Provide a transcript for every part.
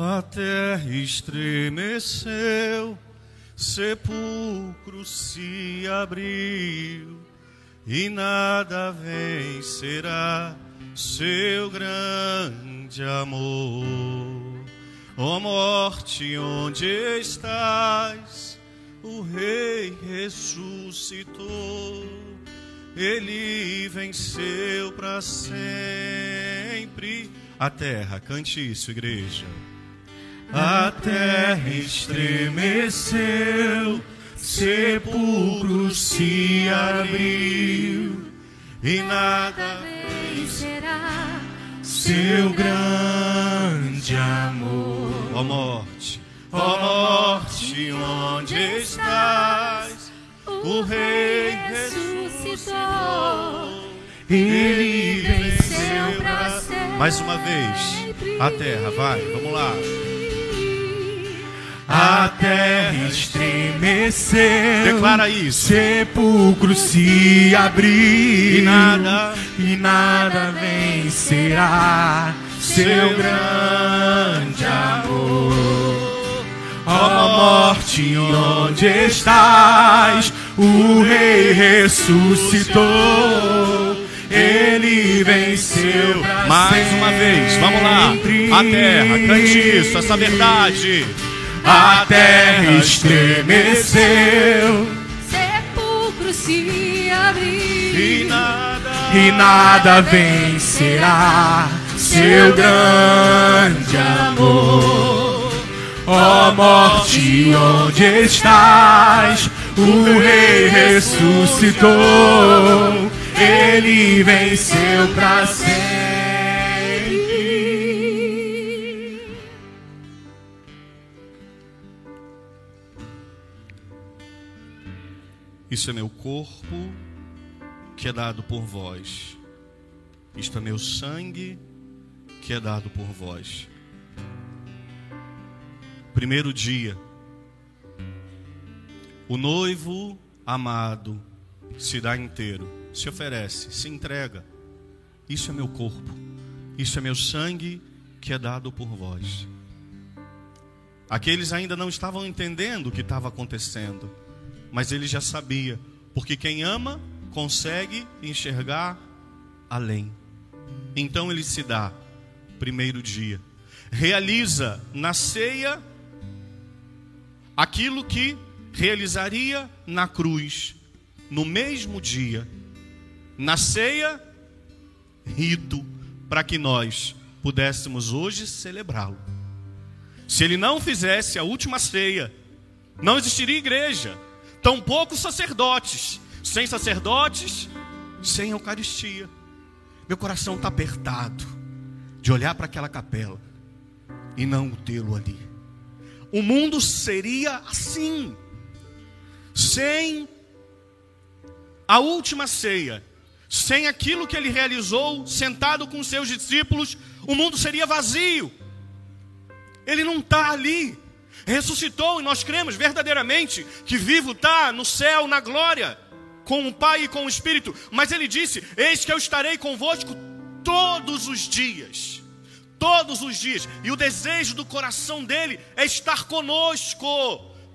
A terra estremeceu, sepulcro se abriu, e nada vencerá seu grande amor. Ó oh morte, onde estás? O Rei ressuscitou, ele venceu para sempre. A terra, cante isso, igreja. A terra estremeceu, sepulcro se abriu, e nada vencerá seu grande amor. Ó morte, ó morte, onde estás? O Rei ressuscitou, ele venceu para sempre. Mais uma vez, a terra, vai, vamos lá. A terra estremeceu, declara isso. Sepulcro se abriu e nada, e nada vencerá seu grande amor. Ó oh, morte, onde estás? O Rei ressuscitou. Ele venceu. Mais uma vez, vamos lá. A terra, cante isso, essa verdade. A terra estremeceu, sepulcro se abriu, e nada, e nada vencerá seu grande amor. Ó oh, morte, onde estás? O Rei ressuscitou, ele venceu para sempre. Isso é meu corpo que é dado por vós. Isto é meu sangue que é dado por vós. Primeiro dia. O noivo amado se dá inteiro, se oferece, se entrega. Isso é meu corpo. Isso é meu sangue que é dado por vós. Aqueles ainda não estavam entendendo o que estava acontecendo mas ele já sabia, porque quem ama consegue enxergar além. Então ele se dá, primeiro dia, realiza na ceia aquilo que realizaria na cruz, no mesmo dia. Na ceia, rito, para que nós pudéssemos hoje celebrá-lo. Se ele não fizesse a última ceia, não existiria igreja tampouco sacerdotes. Sem sacerdotes, sem Eucaristia. Meu coração está apertado de olhar para aquela capela e não tê-lo ali. O mundo seria assim, sem a última ceia, sem aquilo que ele realizou, sentado com seus discípulos, o mundo seria vazio. Ele não está ali ressuscitou e nós cremos verdadeiramente que vivo está no céu, na glória, com o Pai e com o Espírito. Mas ele disse: Eis que eu estarei convosco todos os dias. Todos os dias. E o desejo do coração dele é estar conosco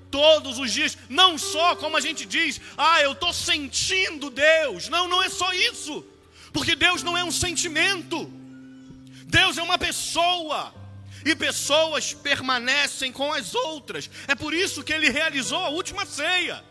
todos os dias. Não só como a gente diz, ah, eu estou sentindo Deus. Não, não é só isso. Porque Deus não é um sentimento. Deus é uma pessoa e pessoas permanecem com as outras. É por isso que ele realizou a última ceia.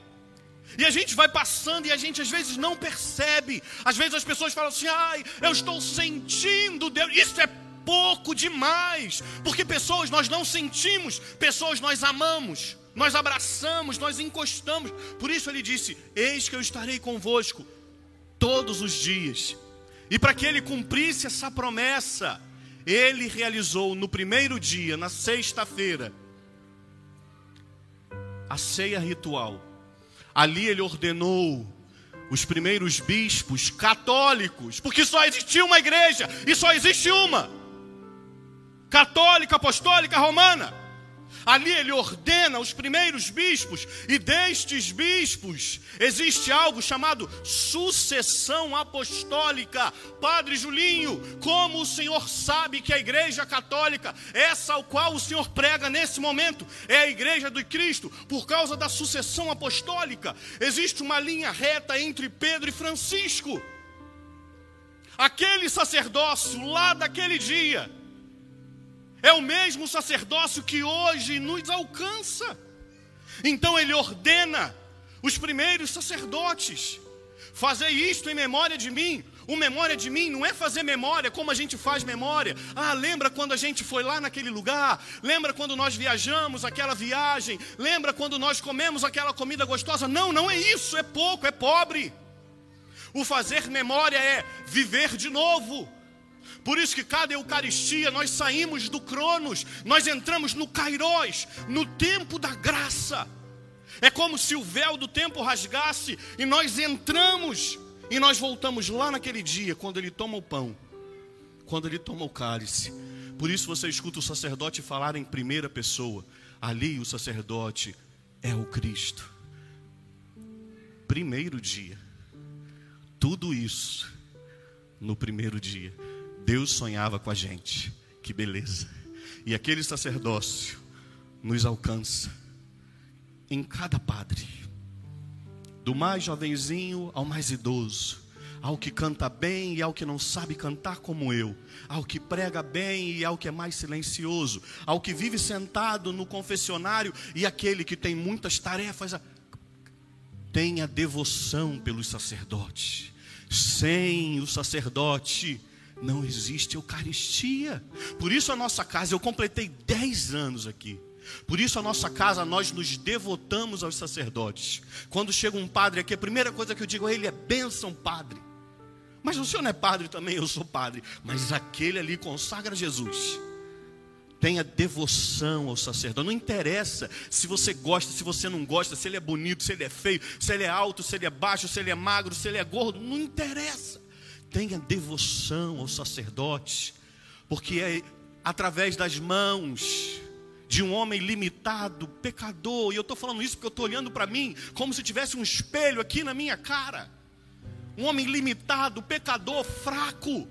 E a gente vai passando e a gente às vezes não percebe. Às vezes as pessoas falam assim: ai, eu estou sentindo Deus. Isso é pouco demais. Porque pessoas nós não sentimos, pessoas nós amamos, nós abraçamos, nós encostamos. Por isso ele disse: Eis que eu estarei convosco todos os dias. E para que ele cumprisse essa promessa, ele realizou no primeiro dia, na sexta-feira, a ceia ritual. Ali ele ordenou os primeiros bispos católicos, porque só existia uma igreja e só existe uma católica, apostólica, romana. Ali ele ordena os primeiros bispos, e destes bispos existe algo chamado sucessão apostólica. Padre Julinho, como o senhor sabe que a igreja católica, essa ao qual o senhor prega nesse momento, é a igreja do Cristo, por causa da sucessão apostólica, existe uma linha reta entre Pedro e Francisco. Aquele sacerdócio lá daquele dia é o mesmo sacerdócio que hoje nos alcança. Então ele ordena os primeiros sacerdotes: fazer isto em memória de mim. O memória de mim não é fazer memória como a gente faz memória. Ah, lembra quando a gente foi lá naquele lugar? Lembra quando nós viajamos aquela viagem? Lembra quando nós comemos aquela comida gostosa? Não, não é isso, é pouco, é pobre. O fazer memória é viver de novo. Por isso que cada Eucaristia nós saímos do Cronos, nós entramos no Kairós, no tempo da graça. É como se o véu do tempo rasgasse e nós entramos e nós voltamos lá naquele dia, quando ele toma o pão, quando ele toma o cálice. Por isso você escuta o sacerdote falar em primeira pessoa. Ali o sacerdote é o Cristo. Primeiro dia. Tudo isso no primeiro dia. Deus sonhava com a gente. Que beleza. E aquele sacerdócio nos alcança em cada padre, do mais jovenzinho ao mais idoso, ao que canta bem e ao que não sabe cantar como eu, ao que prega bem e ao que é mais silencioso, ao que vive sentado no confessionário e aquele que tem muitas tarefas. Tenha devoção pelos sacerdotes. Sem o sacerdote, não existe Eucaristia. Por isso a nossa casa, eu completei 10 anos aqui. Por isso a nossa casa, nós nos devotamos aos sacerdotes. Quando chega um padre aqui, a primeira coisa que eu digo a ele é bênção, padre. Mas o senhor não é padre também, eu sou padre. Mas aquele ali consagra Jesus. Tenha devoção ao sacerdote. Não interessa se você gosta, se você não gosta, se ele é bonito, se ele é feio, se ele é alto, se ele é baixo, se ele é magro, se ele é gordo. Não interessa tenha devoção ao sacerdote, porque é através das mãos de um homem limitado, pecador, e eu estou falando isso porque eu estou olhando para mim como se tivesse um espelho aqui na minha cara. Um homem limitado, pecador, fraco,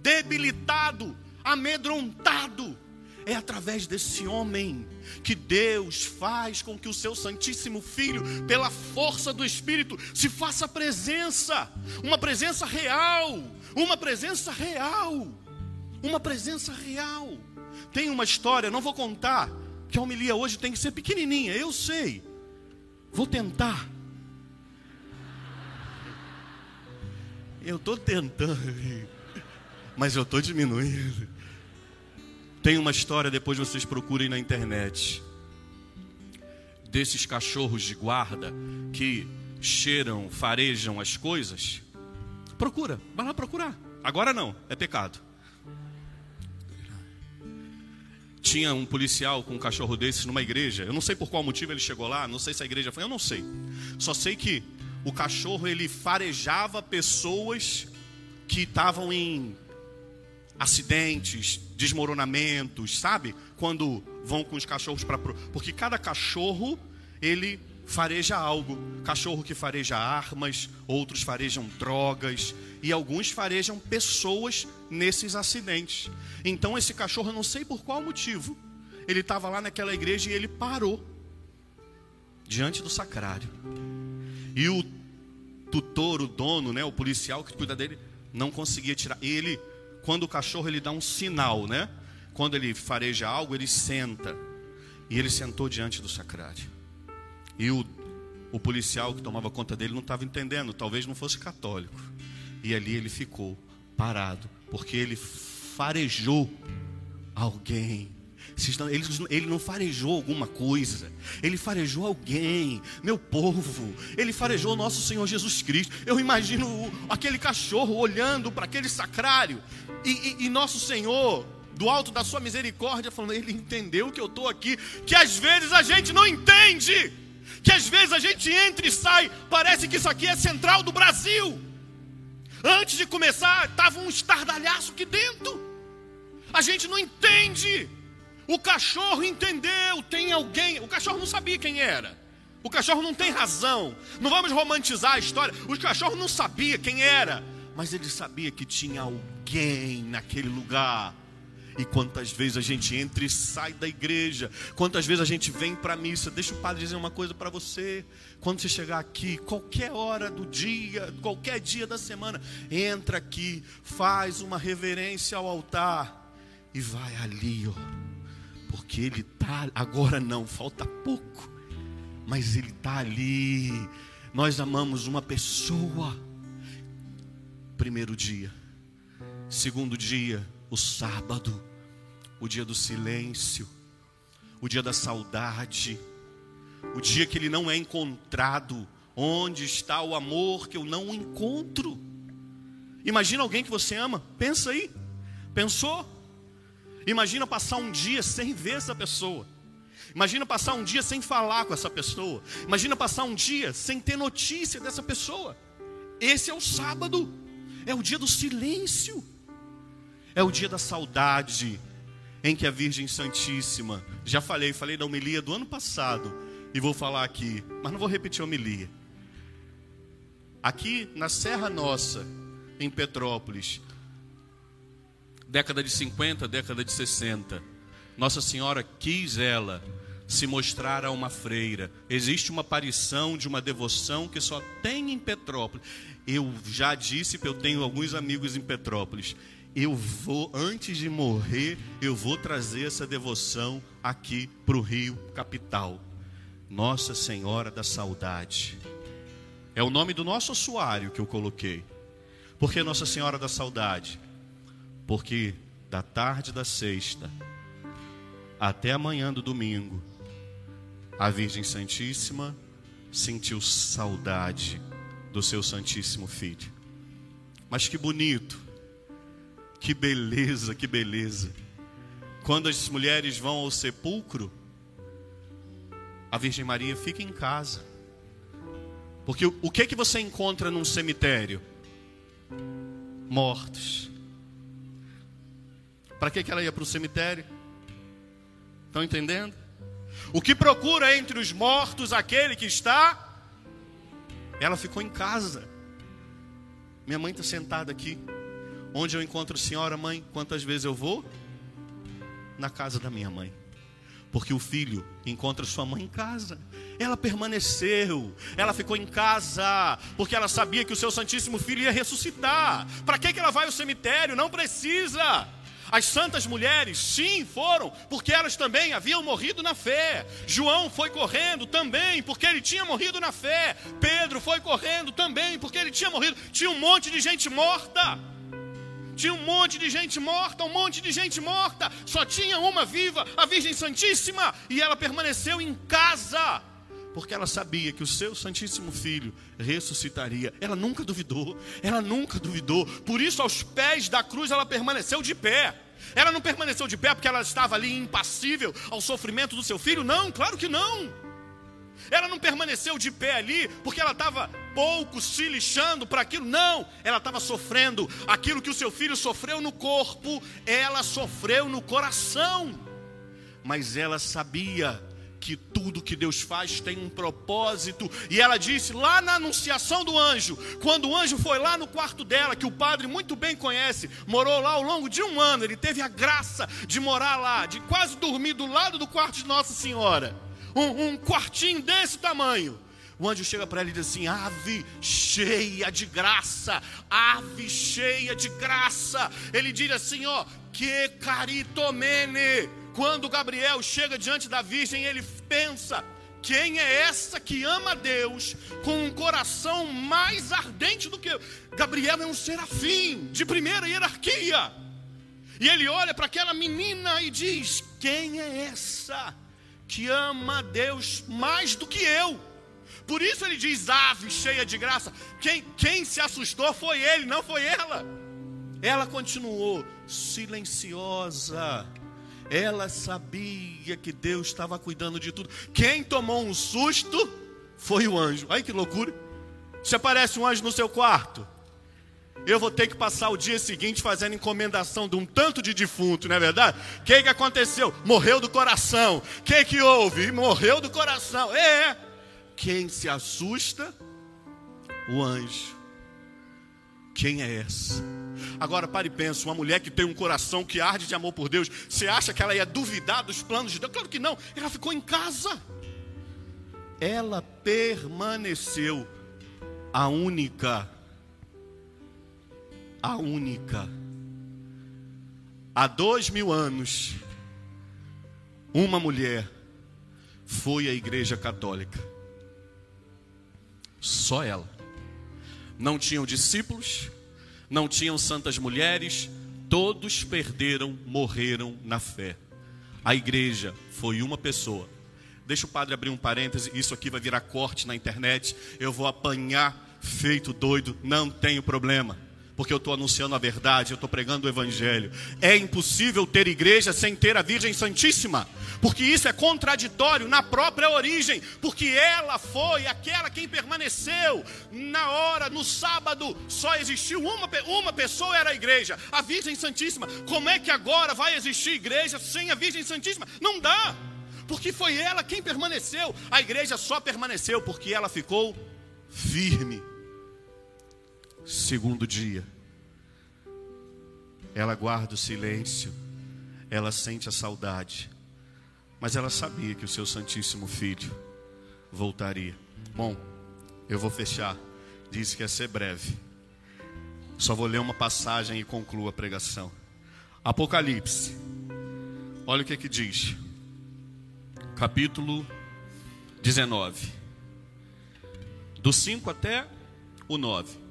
debilitado, amedrontado é através desse homem que Deus faz com que o seu Santíssimo Filho, pela força do Espírito, se faça presença, uma presença real, uma presença real, uma presença real. Tem uma história, não vou contar, que a homilia hoje tem que ser pequenininha, eu sei. Vou tentar. Eu estou tentando, mas eu estou diminuindo. Tem uma história, depois vocês procurem na internet, desses cachorros de guarda que cheiram, farejam as coisas. Procura, vai lá procurar. Agora não, é pecado. Tinha um policial com um cachorro desses numa igreja. Eu não sei por qual motivo ele chegou lá, não sei se a igreja foi, eu não sei. Só sei que o cachorro ele farejava pessoas que estavam em acidentes, desmoronamentos, sabe? Quando vão com os cachorros para porque cada cachorro ele fareja algo. Cachorro que fareja armas, outros farejam drogas e alguns farejam pessoas nesses acidentes. Então esse cachorro, eu não sei por qual motivo, ele estava lá naquela igreja e ele parou diante do sacrário. E o tutor, o dono, né, o policial que cuida dele, não conseguia tirar. Ele quando o cachorro ele dá um sinal, né? Quando ele fareja algo, ele senta. E ele sentou diante do sacrário. E o, o policial que tomava conta dele não estava entendendo, talvez não fosse católico. E ali ele ficou parado, porque ele farejou alguém ele, ele não farejou alguma coisa, ele farejou alguém, meu povo, ele farejou nosso Senhor Jesus Cristo. Eu imagino aquele cachorro olhando para aquele sacrário, e, e, e nosso Senhor, do alto da sua misericórdia, falando: Ele entendeu que eu estou aqui, que às vezes a gente não entende, que às vezes a gente entra e sai, parece que isso aqui é central do Brasil. Antes de começar, estava um estardalhaço aqui dentro. A gente não entende O cachorro entendeu, tem alguém. O cachorro não sabia quem era. O cachorro não tem razão. Não vamos romantizar a história. O cachorro não sabia quem era. Mas ele sabia que tinha alguém naquele lugar. E quantas vezes a gente entra e sai da igreja, quantas vezes a gente vem para a missa. Deixa o padre dizer uma coisa para você. Quando você chegar aqui, qualquer hora do dia, qualquer dia da semana, entra aqui, faz uma reverência ao altar e vai ali, ó porque Ele está, agora não, falta pouco, mas Ele está ali. Nós amamos uma pessoa. Primeiro dia, segundo dia, o sábado, o dia do silêncio, o dia da saudade, o dia que ele não é encontrado. Onde está o amor que eu não encontro? Imagina alguém que você ama, pensa aí, pensou? Imagina passar um dia sem ver essa pessoa. Imagina passar um dia sem falar com essa pessoa. Imagina passar um dia sem ter notícia dessa pessoa. Esse é o sábado. É o dia do silêncio. É o dia da saudade em que a Virgem Santíssima, já falei, falei da homilia do ano passado e vou falar aqui, mas não vou repetir a homilia. Aqui na Serra Nossa, em Petrópolis, década de 50, década de 60. Nossa Senhora quis ela se mostrar a uma freira. Existe uma aparição de uma devoção que só tem em Petrópolis. Eu já disse eu tenho alguns amigos em Petrópolis. Eu vou, antes de morrer, eu vou trazer essa devoção aqui para o Rio Capital. Nossa Senhora da Saudade. É o nome do nosso ossuário que eu coloquei. Porque Nossa Senhora da Saudade? Porque da tarde da sexta até a manhã do domingo, a Virgem Santíssima sentiu saudade do seu Santíssimo Filho. Mas que bonito, que beleza, que beleza. Quando as mulheres vão ao sepulcro, a Virgem Maria fica em casa. Porque o que que você encontra num cemitério? Mortos. Para que, que ela ia para o cemitério? Estão entendendo? O que procura entre os mortos aquele que está? Ela ficou em casa. Minha mãe está sentada aqui. Onde eu encontro a senhora, mãe? Quantas vezes eu vou? Na casa da minha mãe. Porque o filho encontra sua mãe em casa. Ela permaneceu, ela ficou em casa, porque ela sabia que o seu Santíssimo Filho ia ressuscitar. Para que, que ela vai ao cemitério? Não precisa. As santas mulheres, sim, foram, porque elas também haviam morrido na fé. João foi correndo também, porque ele tinha morrido na fé. Pedro foi correndo também, porque ele tinha morrido. Tinha um monte de gente morta. Tinha um monte de gente morta, um monte de gente morta. Só tinha uma viva, a Virgem Santíssima, e ela permaneceu em casa porque ela sabia que o seu Santíssimo Filho ressuscitaria. Ela nunca duvidou, ela nunca duvidou. Por isso, aos pés da cruz, ela permaneceu de pé. Ela não permaneceu de pé porque ela estava ali impassível ao sofrimento do seu filho? Não, claro que não. Ela não permaneceu de pé ali porque ela estava pouco se lixando para aquilo. Não, ela estava sofrendo aquilo que o seu filho sofreu no corpo, ela sofreu no coração. Mas ela sabia que tudo que Deus faz tem um propósito. E ela disse lá na anunciação do anjo, quando o anjo foi lá no quarto dela, que o padre muito bem conhece, morou lá ao longo de um ano, ele teve a graça de morar lá, de quase dormir do lado do quarto de Nossa Senhora, um, um quartinho desse tamanho. O anjo chega para ela e diz assim: Ave cheia de graça, ave cheia de graça. Ele diz assim: Ó, que caritomene quando Gabriel chega diante da Virgem, ele pensa: quem é essa que ama Deus com um coração mais ardente do que eu? Gabriel é um serafim de primeira hierarquia. E ele olha para aquela menina e diz: Quem é essa que ama Deus mais do que eu? Por isso ele diz: Ave cheia de graça. Quem, quem se assustou foi ele, não foi ela. Ela continuou silenciosa ela sabia que Deus estava cuidando de tudo. Quem tomou um susto foi o anjo. Ai que loucura. Se aparece um anjo no seu quarto, eu vou ter que passar o dia seguinte fazendo encomendação de um tanto de defunto, não é verdade? O que, que aconteceu? Morreu do coração. O que, que houve? Morreu do coração. É. Quem se assusta? O anjo. Quem é essa? Agora pare e pensa, uma mulher que tem um coração que arde de amor por Deus, você acha que ela ia duvidar dos planos de Deus? Claro que não, ela ficou em casa. Ela permaneceu a única, a única. Há dois mil anos, uma mulher foi à igreja católica. Só ela não tinham discípulos, não tinham santas mulheres, todos perderam, morreram na fé. A igreja foi uma pessoa. Deixa o padre abrir um parêntese, isso aqui vai virar corte na internet, eu vou apanhar feito doido, não tenho problema porque eu estou anunciando a verdade, eu estou pregando o Evangelho. É impossível ter igreja sem ter a Virgem Santíssima, porque isso é contraditório na própria origem, porque ela foi aquela quem permaneceu na hora, no sábado, só existiu uma, uma pessoa, era a igreja, a Virgem Santíssima. Como é que agora vai existir igreja sem a Virgem Santíssima? Não dá, porque foi ela quem permaneceu, a igreja só permaneceu porque ela ficou firme Segundo dia, ela guarda o silêncio, ela sente a saudade, mas ela sabia que o seu Santíssimo Filho voltaria. Bom, eu vou fechar, disse que ia ser breve, só vou ler uma passagem e concluo a pregação. Apocalipse, olha o que, que diz, capítulo 19, do 5 até o 9.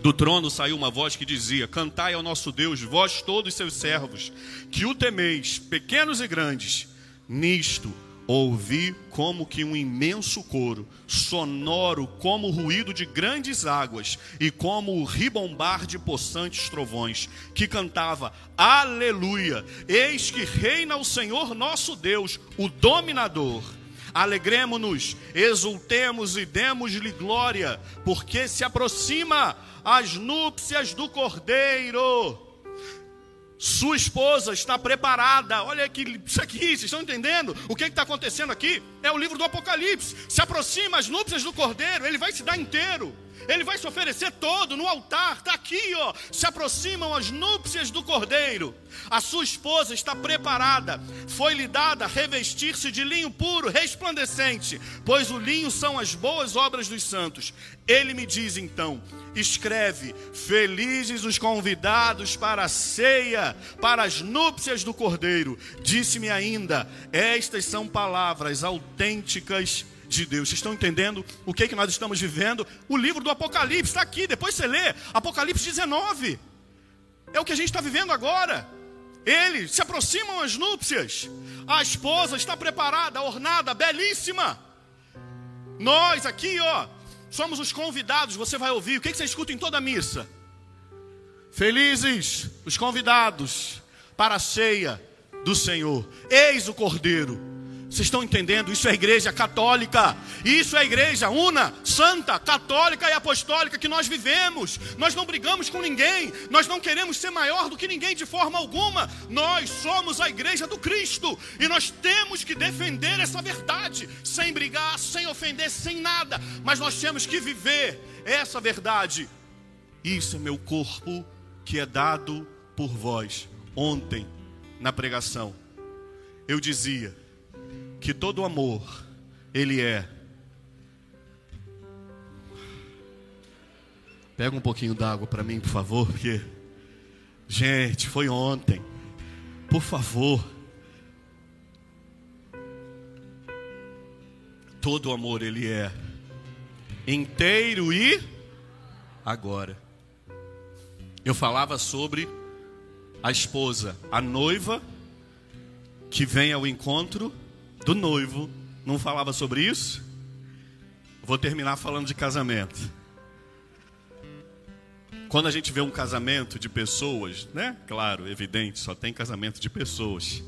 Do trono saiu uma voz que dizia: Cantai ao nosso Deus, vós todos seus servos, que o temeis, pequenos e grandes. Nisto ouvi como que um imenso coro, sonoro como o ruído de grandes águas e como o ribombar de possantes trovões, que cantava: Aleluia! Eis que reina o Senhor nosso Deus, o dominador. Alegremos-nos, exultemos e demos-lhe glória, porque se aproxima as núpcias do cordeiro. Sua esposa está preparada. Olha aqui, isso aqui, vocês estão entendendo? O que está acontecendo aqui? É o livro do Apocalipse. Se aproxima as núpcias do cordeiro, ele vai se dar inteiro. Ele vai se oferecer todo no altar, está aqui, ó. Se aproximam as núpcias do cordeiro. A sua esposa está preparada. Foi-lhe dada revestir-se de linho puro, resplandecente, pois o linho são as boas obras dos santos. Ele me diz então: escreve: Felizes os convidados para a ceia, para as núpcias do cordeiro. Disse-me ainda: Estas são palavras autênticas de Deus. Vocês estão entendendo o que, é que nós estamos vivendo? O livro do Apocalipse está aqui, depois você lê, Apocalipse 19. É o que a gente está vivendo agora. Ele se aproximam as núpcias. A esposa está preparada, ornada, belíssima. Nós aqui, ó, somos os convidados. Você vai ouvir. O que, é que você escuta em toda a missa? Felizes os convidados para a ceia do Senhor. Eis o Cordeiro vocês estão entendendo? Isso é igreja católica. Isso é a igreja una, santa, católica e apostólica que nós vivemos. Nós não brigamos com ninguém. Nós não queremos ser maior do que ninguém de forma alguma. Nós somos a igreja do Cristo. E nós temos que defender essa verdade. Sem brigar, sem ofender, sem nada. Mas nós temos que viver essa verdade. Isso é meu corpo que é dado por vós. Ontem, na pregação, eu dizia que todo amor, ele é. Pega um pouquinho d'água para mim, por favor, porque. Gente, foi ontem. Por favor. Todo amor, ele é inteiro e agora. Eu falava sobre a esposa, a noiva que vem ao encontro do noivo não falava sobre isso? Vou terminar falando de casamento. Quando a gente vê um casamento de pessoas, né? Claro, evidente, só tem casamento de pessoas.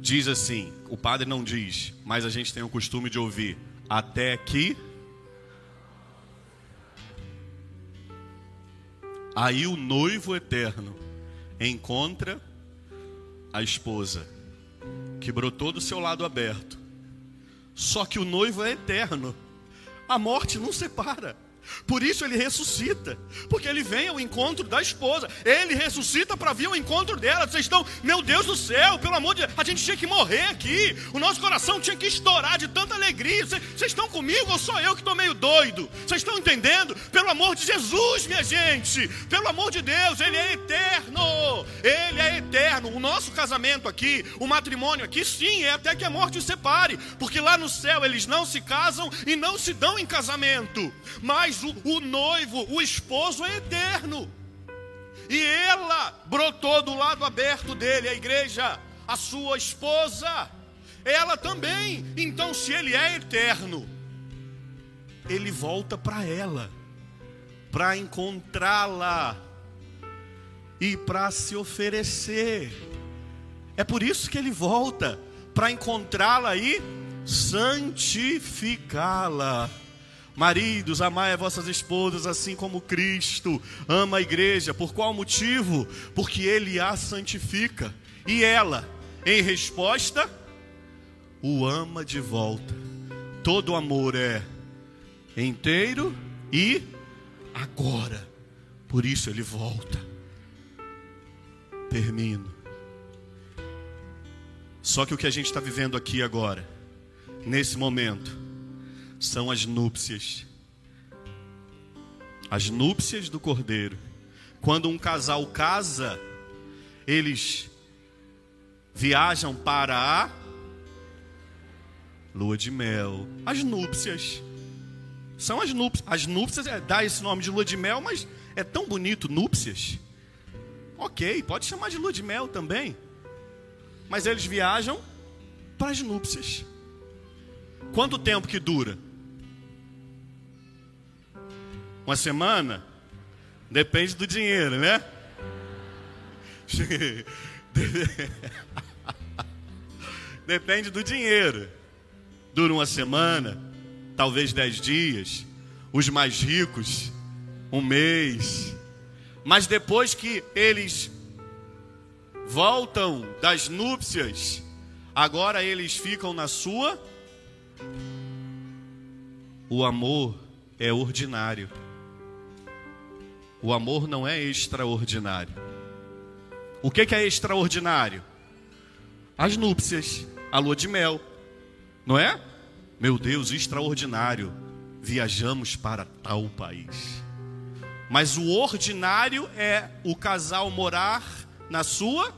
Diz assim, o padre não diz, mas a gente tem o costume de ouvir até que aí o noivo eterno encontra a esposa que brotou do seu lado aberto. Só que o noivo é eterno. A morte não separa. Por isso ele ressuscita, porque ele vem ao encontro da esposa. Ele ressuscita para vir ao encontro dela. Vocês estão, meu Deus do céu, pelo amor de Deus, a gente tinha que morrer aqui. O nosso coração tinha que estourar de tanta alegria. Vocês, vocês estão comigo ou sou eu que estou meio doido? Vocês estão entendendo? Pelo amor de Jesus, minha gente, pelo amor de Deus, ele é eterno. Ele é eterno. O nosso casamento aqui, o matrimônio aqui, sim, é até que a morte os separe, porque lá no céu eles não se casam e não se dão em casamento. Mas mas o, o noivo, o esposo é eterno. E ela brotou do lado aberto dele, a igreja, a sua esposa. Ela também. Então, se ele é eterno, ele volta para ela, para encontrá-la e para se oferecer. É por isso que ele volta para encontrá-la e santificá-la. Maridos, amai as vossas esposas assim como Cristo ama a igreja. Por qual motivo? Porque Ele a santifica. E ela, em resposta, o ama de volta. Todo amor é inteiro e agora. Por isso ele volta. Termino. Só que o que a gente está vivendo aqui agora, nesse momento, são as núpcias. As núpcias do cordeiro. Quando um casal casa, eles viajam para a lua de mel. As núpcias. São as núpcias. As núpcias é, dá esse nome de lua de mel, mas é tão bonito, núpcias. Ok, pode chamar de lua de mel também. Mas eles viajam para as núpcias. Quanto tempo que dura? Uma semana? Depende do dinheiro, né? Depende do dinheiro. Dura uma semana, talvez dez dias. Os mais ricos, um mês. Mas depois que eles voltam das núpcias, agora eles ficam na sua. O amor é ordinário. O amor não é extraordinário. O que, que é extraordinário? As núpcias, a lua de mel, não é? Meu Deus, extraordinário. Viajamos para tal país. Mas o ordinário é o casal morar na sua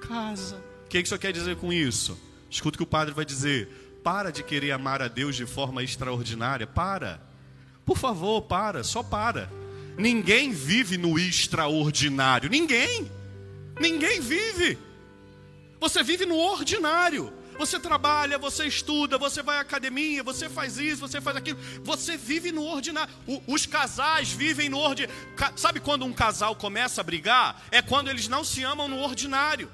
casa. O que, que isso quer dizer com isso? Escuta o que o padre vai dizer. Para de querer amar a Deus de forma extraordinária. Para. Por favor, para. Só para. Ninguém vive no extraordinário. Ninguém. Ninguém vive. Você vive no ordinário. Você trabalha, você estuda, você vai à academia, você faz isso, você faz aquilo. Você vive no ordinário. Os casais vivem no ordinário. Sabe quando um casal começa a brigar? É quando eles não se amam no ordinário.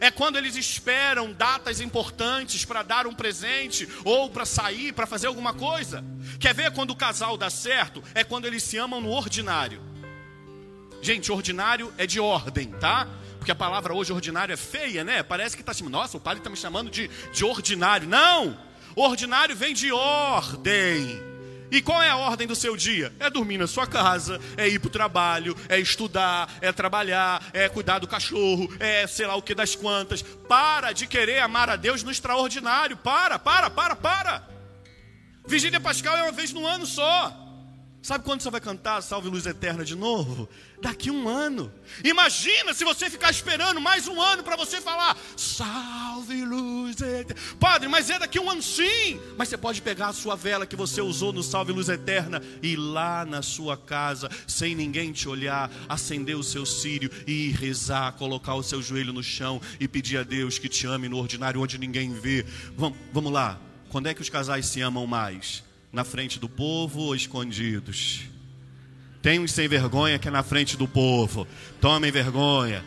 É quando eles esperam datas importantes para dar um presente ou para sair, para fazer alguma coisa. Quer ver quando o casal dá certo? É quando eles se amam no ordinário. Gente, ordinário é de ordem, tá? Porque a palavra hoje ordinário é feia, né? Parece que está assim, nossa, o padre está me chamando de, de ordinário. Não! Ordinário vem de ordem. E qual é a ordem do seu dia? É dormir na sua casa, é ir para o trabalho, é estudar, é trabalhar, é cuidar do cachorro, é sei lá o que das quantas. Para de querer amar a Deus no extraordinário. Para, para, para, para. Vigília Pascal é uma vez no ano só. Sabe quando você vai cantar Salve Luz Eterna de novo? Daqui um ano. Imagina se você ficar esperando mais um ano para você falar Salve Luz Eterna. Padre, mas é daqui um ano sim. Mas você pode pegar a sua vela que você usou no Salve Luz Eterna e ir lá na sua casa, sem ninguém te olhar, acender o seu círio e rezar, colocar o seu joelho no chão e pedir a Deus que te ame no ordinário onde ninguém vê. Vamos, vamos lá. Quando é que os casais se amam mais? Na frente do povo ou escondidos? Tem uns sem vergonha que é na frente do povo. Tomem vergonha.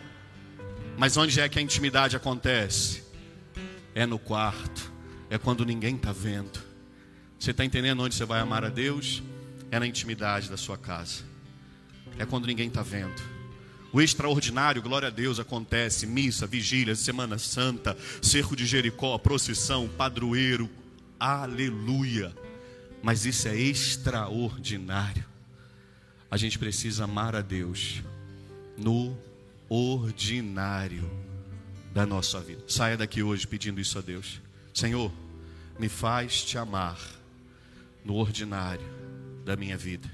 Mas onde é que a intimidade acontece? É no quarto. É quando ninguém está vendo. Você está entendendo onde você vai amar a Deus? É na intimidade da sua casa. é quando ninguém está vendo. O extraordinário, glória a Deus, acontece: missa, vigília, Semana Santa, cerco de Jericó, procissão, padroeiro, aleluia. Mas isso é extraordinário. A gente precisa amar a Deus no ordinário da nossa vida. Saia daqui hoje pedindo isso a Deus. Senhor, me faz te amar no ordinário da minha vida.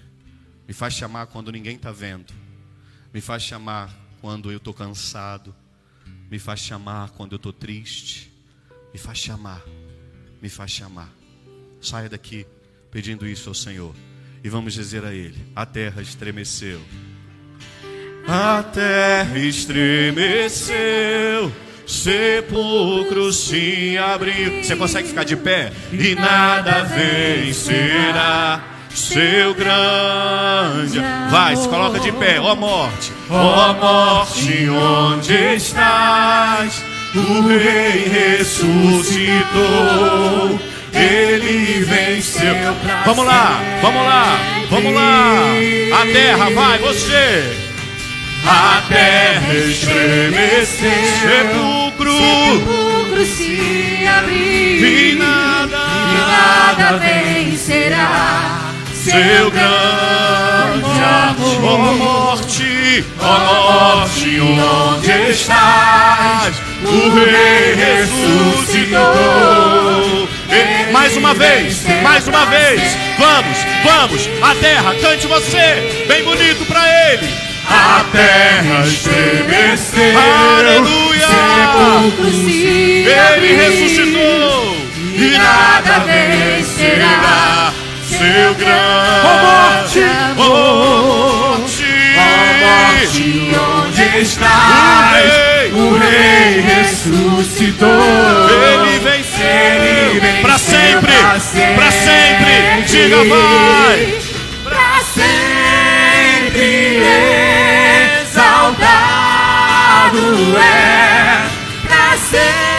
Me faz te amar quando ninguém está vendo. Me faz te amar quando eu estou cansado. Me faz te amar quando eu estou triste. Me faz te amar. Me faz te amar. Saia daqui pedindo isso ao Senhor. E vamos dizer a Ele: a terra estremeceu. A terra estremeceu, sepulcro se abriu. Você consegue ficar de pé? E nada vencerá seu grande. Vai, se coloca de pé, ó morte, ó morte, onde estás? O Rei ressuscitou, ele venceu. Vamos lá, vamos lá, vamos lá. A terra, vai, você. A terra estremeceu, sepulcro, sepulcro se abriu e nada, e nada vencerá seu grande amor. Ó morte, ó morte, onde estás? O Rei ressuscitou. Mais uma vez, mais uma vez. Vamos, vamos. A terra, cante você. Bem bonito pra ele. A terra estremeceu. Aleluia. Ele ressuscitou. e nada vencerá seu grande Ó morte, Ó morte, morte, onde O estás? rei, O Rei ressuscitou. ele venceu, Ele venceu para sempre, para sempre. sempre. Diga vai, pra Sempre exaltado é, pra sempre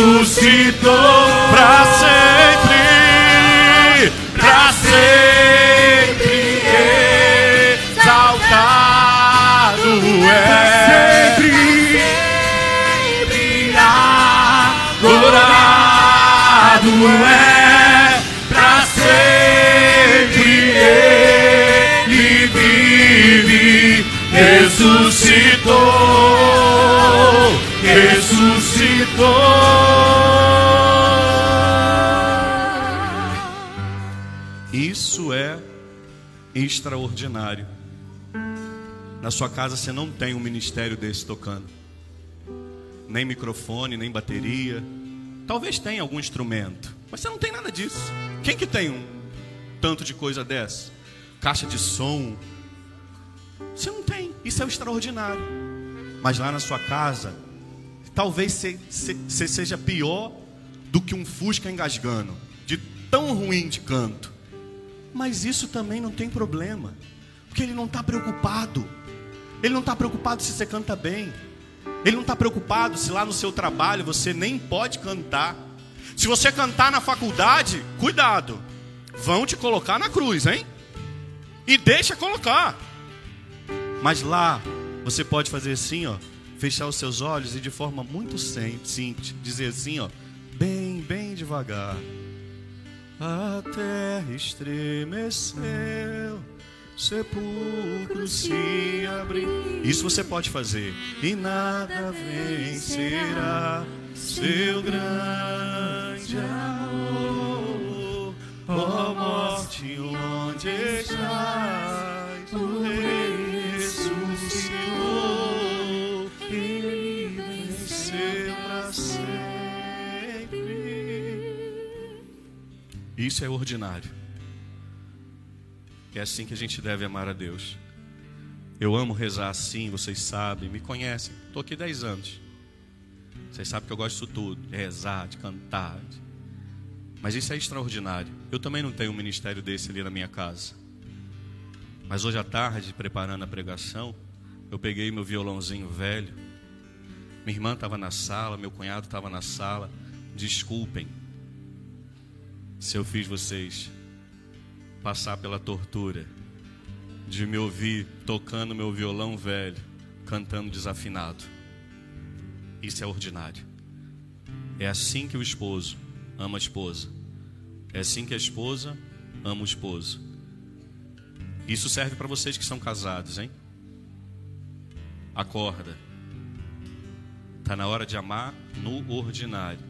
ressuscitou para sempre, para sempre. Exaltado é. sempre, adorado é, pra sempre ele vive, ressuscitou, Isso é extraordinário. Na sua casa você não tem um ministério desse tocando. Nem microfone, nem bateria. Talvez tenha algum instrumento, mas você não tem nada disso. Quem que tem um tanto de coisa dessa? Caixa de som. Você não tem. Isso é o extraordinário. Mas lá na sua casa, talvez você, você- você seja pior do que um fusca engasgando, de tão ruim de canto. Mas isso também não tem problema, porque ele não está preocupado. Ele não está preocupado se você canta bem. Ele não está preocupado se lá no seu trabalho você nem pode cantar. Se você cantar na faculdade, cuidado, vão te colocar na cruz, hein? E deixa colocar. Mas lá você pode fazer assim, ó, fechar os seus olhos e de forma muito sim- simples dizer assim, ó, bem, bem devagar. A terra estremeceu, sepulcro se abriu. Isso você pode fazer. E nada vencerá seu grande amor. Ó morte, onde estás? Isso é ordinário. É assim que a gente deve amar a Deus. Eu amo rezar assim, vocês sabem, me conhecem. Estou aqui 10 anos. Vocês sabem que eu gosto disso tudo, de rezar, de cantar. de- Mas isso é extraordinário. Eu também não tenho um ministério desse ali na minha casa. Mas hoje à tarde, preparando a pregação, eu peguei meu violãozinho velho. Minha irmã estava na sala, meu cunhado estava na sala. Desculpem se eu fiz vocês passar pela tortura de me ouvir tocando meu violão velho, cantando desafinado. Isso é ordinário. É assim que o esposo ama a esposa. É assim que a esposa ama o esposo. Isso serve para vocês que são casados, hein? Acorda. Está na hora de amar no ordinário.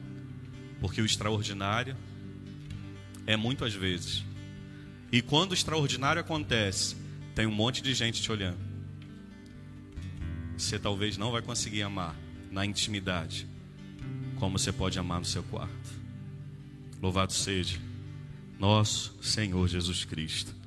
Porque o extraordinário é muito às vezes. E quando o extraordinário acontece, tem um monte de gente te olhando. Você talvez não vai conseguir amar na intimidade como você pode amar no seu quarto. Louvado seja nosso Senhor Jesus Cristo.